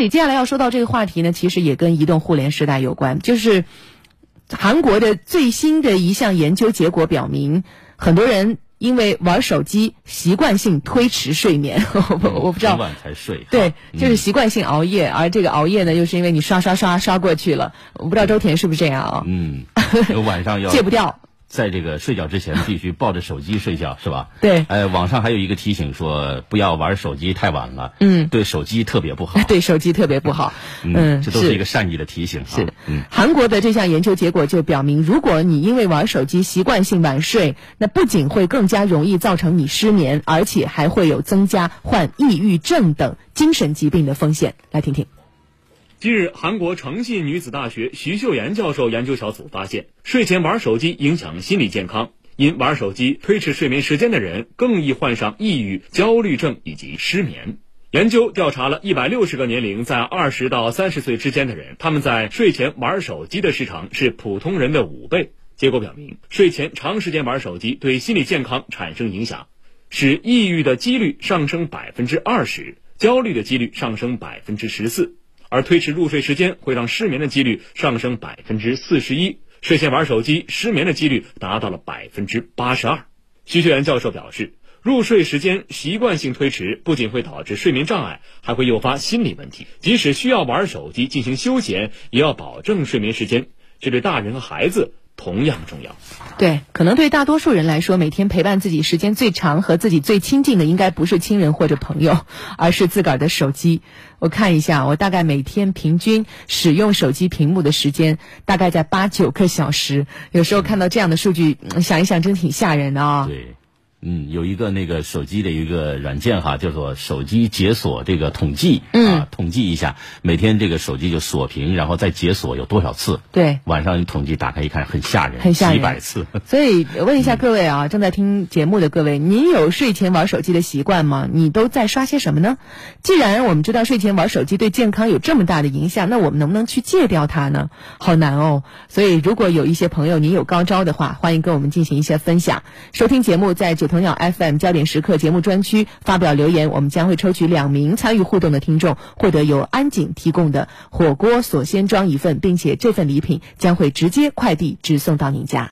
你接下来要说到这个话题呢，其实也跟移动互联时代有关。就是韩国的最新的一项研究结果表明，很多人因为玩手机习惯性推迟睡眠。我我不知道，晚才睡。对，就是习惯性熬夜，而这个熬夜呢，又是因为你刷刷刷刷过去了。我不知道周田是不是这样啊？嗯，晚上要 戒不掉。在这个睡觉之前 必须抱着手机睡觉，是吧？对。呃，网上还有一个提醒说，不要玩手机太晚了。嗯。对手机特别不好。对手机特别不好。嗯，这都是一个善意的提醒。是。嗯。韩国的这项研究结果就表明，如果你因为玩手机习惯性晚睡，那不仅会更加容易造成你失眠，而且还会有增加患抑郁症等精神疾病的风险。来听听。近日，韩国诚信女子大学徐秀妍教授研究小组发现，睡前玩手机影响心理健康。因玩手机推迟睡眠时间的人，更易患上抑郁、焦虑症以及失眠。研究调查了一百六十个年龄在二十到三十岁之间的人，他们在睡前玩手机的时长是普通人的五倍。结果表明，睡前长时间玩手机对心理健康产生影响，使抑郁的几率上升百分之二十，焦虑的几率上升百分之十四。而推迟入睡时间会让失眠的几率上升百分之四十一，睡前玩手机失眠的几率达到了百分之八十二。徐学元教授表示，入睡时间习惯性推迟不仅会导致睡眠障碍，还会诱发心理问题。即使需要玩手机进行休闲，也要保证睡眠时间，这对大人和孩子。同样重要，对，可能对大多数人来说，每天陪伴自己时间最长和自己最亲近的，应该不是亲人或者朋友，而是自个儿的手机。我看一下，我大概每天平均使用手机屏幕的时间，大概在八九个小时。有时候看到这样的数据，想一想，真挺吓人的啊。对。嗯，有一个那个手机的一个软件哈，叫做手机解锁这个统计，啊，统计一下每天这个手机就锁屏，然后再解锁有多少次？对，晚上你统计打开一看，很吓人，很吓人，几百次。所以问一下各位啊，正在听节目的各位，您有睡前玩手机的习惯吗？你都在刷些什么呢？既然我们知道睡前玩手机对健康有这么大的影响，那我们能不能去戒掉它呢？好难哦。所以如果有一些朋友您有高招的话，欢迎跟我们进行一些分享。收听节目在九。同鸟 FM 焦点时刻节目专区发表留言，我们将会抽取两名参与互动的听众，获得由安井提供的火锅锁鲜装一份，并且这份礼品将会直接快递直送到您家。